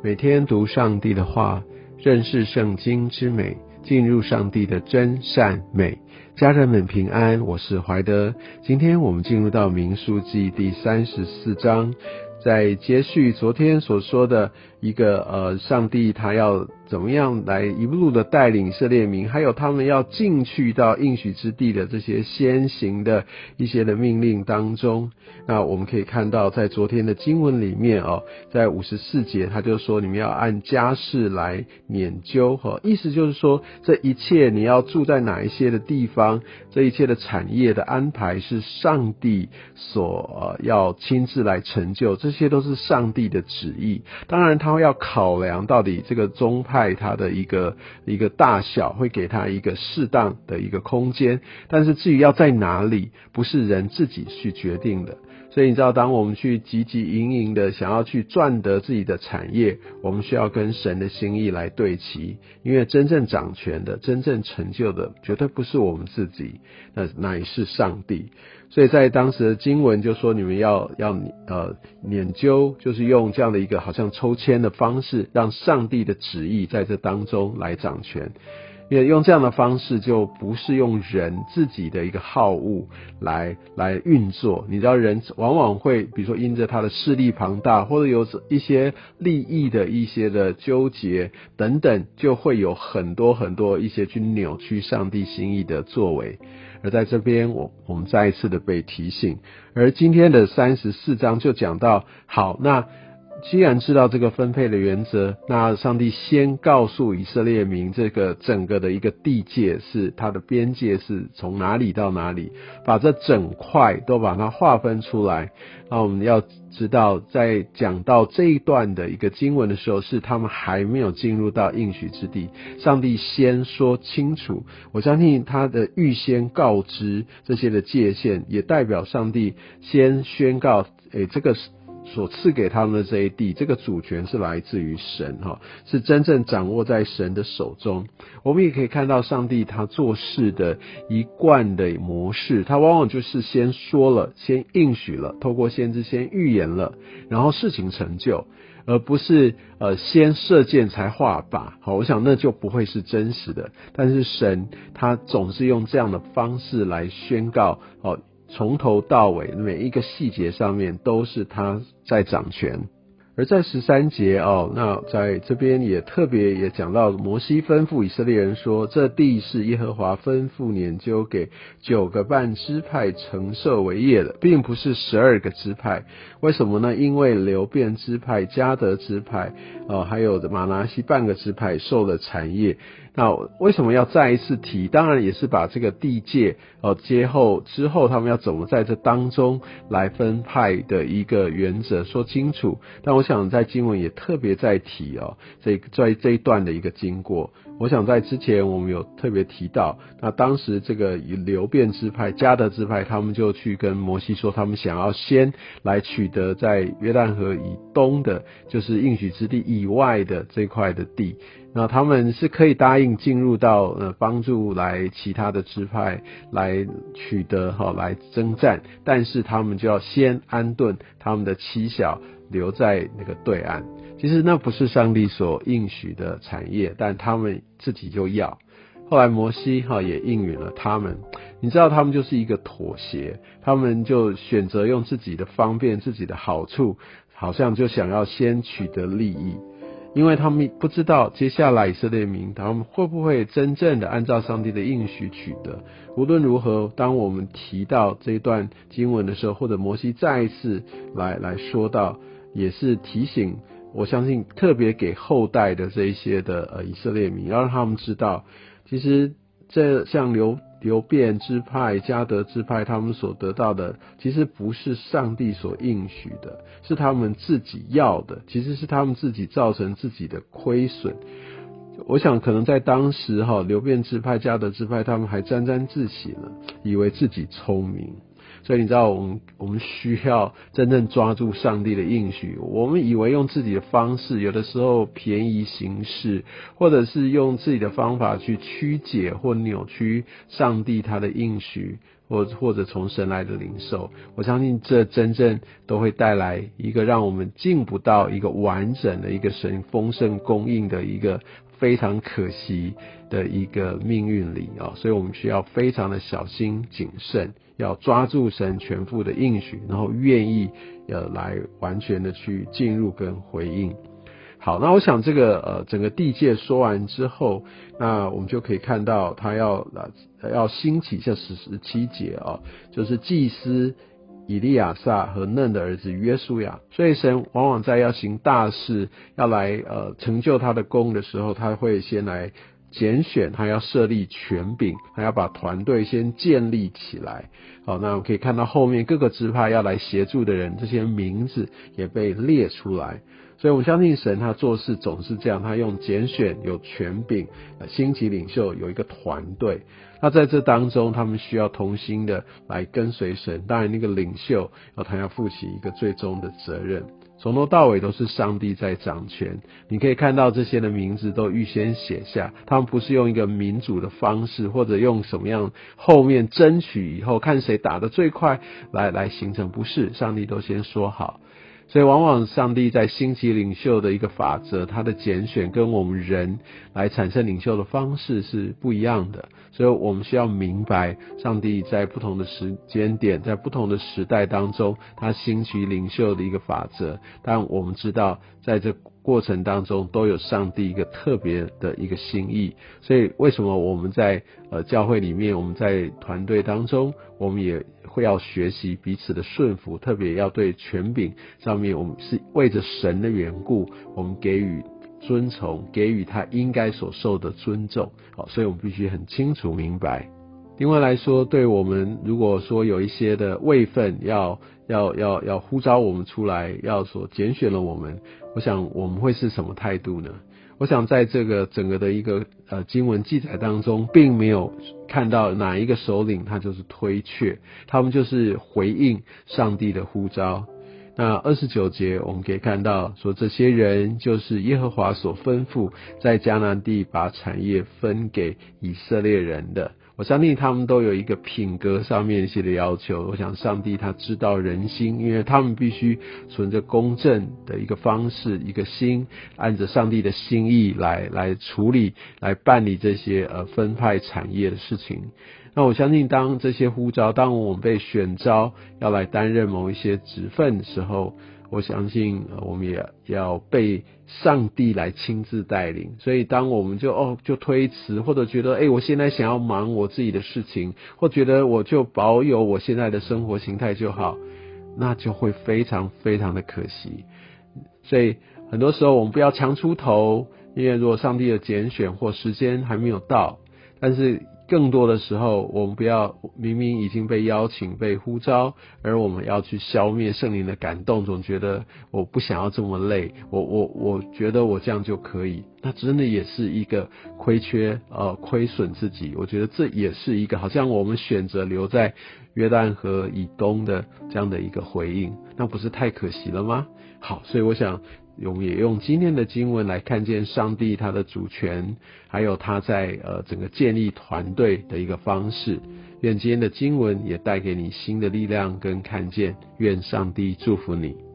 每天读上帝的话，认识圣经之美，进入上帝的真善美。家人们平安，我是怀德。今天我们进入到民书记第三十四章，在接续昨天所说的一个呃，上帝他要。怎么样来一路的带领以色列民，还有他们要进去到应许之地的这些先行的一些的命令当中，那我们可以看到，在昨天的经文里面哦，在五十四节，他就说你们要按家世来研究哈，意思就是说这一切你要住在哪一些的地方，这一切的产业的安排是上帝所要亲自来成就，这些都是上帝的旨意。当然，他然后要考量到底这个宗派。它的一个一个大小，会给他一个适当的一个空间，但是至于要在哪里，不是人自己去决定的。所以你知道，当我们去汲汲营营的想要去赚得自己的产业，我们需要跟神的心意来对齐，因为真正掌权的、真正成就的，绝对不是我们自己，那乃是上帝。所以在当时的经文就说，你们要要呃研究，就是用这样的一个好像抽签的方式，让上帝的旨意在这当中来掌权。因为用这样的方式，就不是用人自己的一个好恶来来运作。你知道，人往往会，比如说因着他的势力庞大，或者有一些利益的一些的纠结等等，就会有很多很多一些去扭曲上帝心意的作为。而在这边，我我们再一次的被提醒。而今天的三十四章就讲到，好，那。既然知道这个分配的原则，那上帝先告诉以色列民，这个整个的一个地界是它的边界是从哪里到哪里，把这整块都把它划分出来。那我们要知道，在讲到这一段的一个经文的时候，是他们还没有进入到应许之地，上帝先说清楚。我相信他的预先告知这些的界限，也代表上帝先宣告，诶，这个是。所赐给他们的这一地，这个主权是来自于神哈，是真正掌握在神的手中。我们也可以看到上帝他做事的一贯的模式，他往往就是先说了，先应许了，透过先知先预言了，然后事情成就，而不是呃先射箭才画靶。好，我想那就不会是真实的。但是神他总是用这样的方式来宣告哦。从头到尾，每一个细节上面都是他在掌权。而在十三节哦，那在这边也特别也讲到，摩西吩咐以色列人说：“这地是耶和华吩咐研究给九个半支派承受为业的，并不是十二个支派。为什么呢？因为流变支派、加德支派，哦，还有马拿西半个支派受了产业。那为什么要再一次提？当然也是把这个地界哦，接后之后他们要怎么在这当中来分派的一个原则说清楚。但我。想在经文也特别在提哦，这在这一段的一个经过，我想在之前我们有特别提到，那当时这个流变支派、加德支派，他们就去跟摩西说，他们想要先来取得在约旦河以东的，就是应许之地以外的这块的地，那他们是可以答应进入到呃帮助来其他的支派来取得哈来征战，但是他们就要先安顿他们的妻小。留在那个对岸，其实那不是上帝所应许的产业，但他们自己就要。后来摩西哈也应允了他们，你知道他们就是一个妥协，他们就选择用自己的方便、自己的好处，好像就想要先取得利益，因为他们不知道接下来以色列民他们会不会真正的按照上帝的应许取得。无论如何，当我们提到这一段经文的时候，或者摩西再一次来来说到。也是提醒，我相信特别给后代的这一些的呃以色列民，要让他们知道，其实这像流流变之派、加德之派，他们所得到的，其实不是上帝所应许的，是他们自己要的，其实是他们自己造成自己的亏损。我想可能在当时哈，流变之派、加德之派，他们还沾沾自喜呢，以为自己聪明。所以你知道，我们我们需要真正抓住上帝的应许。我们以为用自己的方式，有的时候便宜行事，或者是用自己的方法去曲解或扭曲上帝他的应许。或或者从神来的灵受，我相信这真正都会带来一个让我们进不到一个完整的一个神丰盛供应的一个非常可惜的一个命运里啊，所以我们需要非常的小心谨慎，要抓住神全副的应许，然后愿意呃来完全的去进入跟回应。好，那我想这个呃整个地界说完之后，那我们就可以看到他要呃要兴起这十十七节啊，就是祭司以利亚撒和嫩的儿子约书亚。所以神往往在要行大事、要来呃成就他的功的时候，他会先来拣选，他要设立权柄，他要把团队先建立起来。好，那我们可以看到后面各个支派要来协助的人，这些名字也被列出来。所以，我相信神他做事总是这样，他用拣选有权柄，星级领袖有一个团队。那在这当中，他们需要同心的来跟随神。当然，那个领袖他要负起一个最终的责任，从头到尾都是上帝在掌权。你可以看到这些的名字都预先写下，他们不是用一个民主的方式，或者用什么样后面争取以后看谁打得最快来来形成，不是，上帝都先说好。所以，往往上帝在兴起领袖的一个法则，他的拣选跟我们人来产生领袖的方式是不一样的。所以我们需要明白，上帝在不同的时间点，在不同的时代当中，他兴起领袖的一个法则。但我们知道，在这过程当中，都有上帝一个特别的一个心意。所以，为什么我们在呃教会里面，我们在团队当中，我们也。会要学习彼此的顺服，特别要对权柄上面，我们是为着神的缘故，我们给予尊崇，给予他应该所受的尊重。好，所以我们必须很清楚明白。另外来说，对我们如果说有一些的位分要要要要呼召我们出来，要所拣选了我们，我想我们会是什么态度呢？我想在这个整个的一个呃经文记载当中，并没有看到哪一个首领他就是推却，他们就是回应上帝的呼召。那二十九节我们可以看到说，这些人就是耶和华所吩咐在迦南地把产业分给以色列人的。我相信他们都有一个品格上面一些的要求。我想上帝他知道人心，因为他们必须存着公正的一个方式、一个心，按着上帝的心意来来处理、来办理这些呃分派产业的事情。那我相信，当这些呼召，当我们被选召要来担任某一些职分的时候。我相信，我们也要被上帝来亲自带领。所以，当我们就哦就推辞，或者觉得哎，我现在想要忙我自己的事情，或觉得我就保有我现在的生活形态就好，那就会非常非常的可惜。所以，很多时候我们不要强出头，因为如果上帝的拣选或时间还没有到，但是。更多的时候，我们不要明明已经被邀请、被呼召，而我们要去消灭圣灵的感动，总觉得我不想要这么累，我我我觉得我这样就可以，那真的也是一个亏缺呃亏损自己。我觉得这也是一个好像我们选择留在约旦河以东的这样的一个回应，那不是太可惜了吗？好，所以我想。用也用今天的经文来看见上帝他的主权，还有他在呃整个建立团队的一个方式。愿今天的经文也带给你新的力量跟看见。愿上帝祝福你。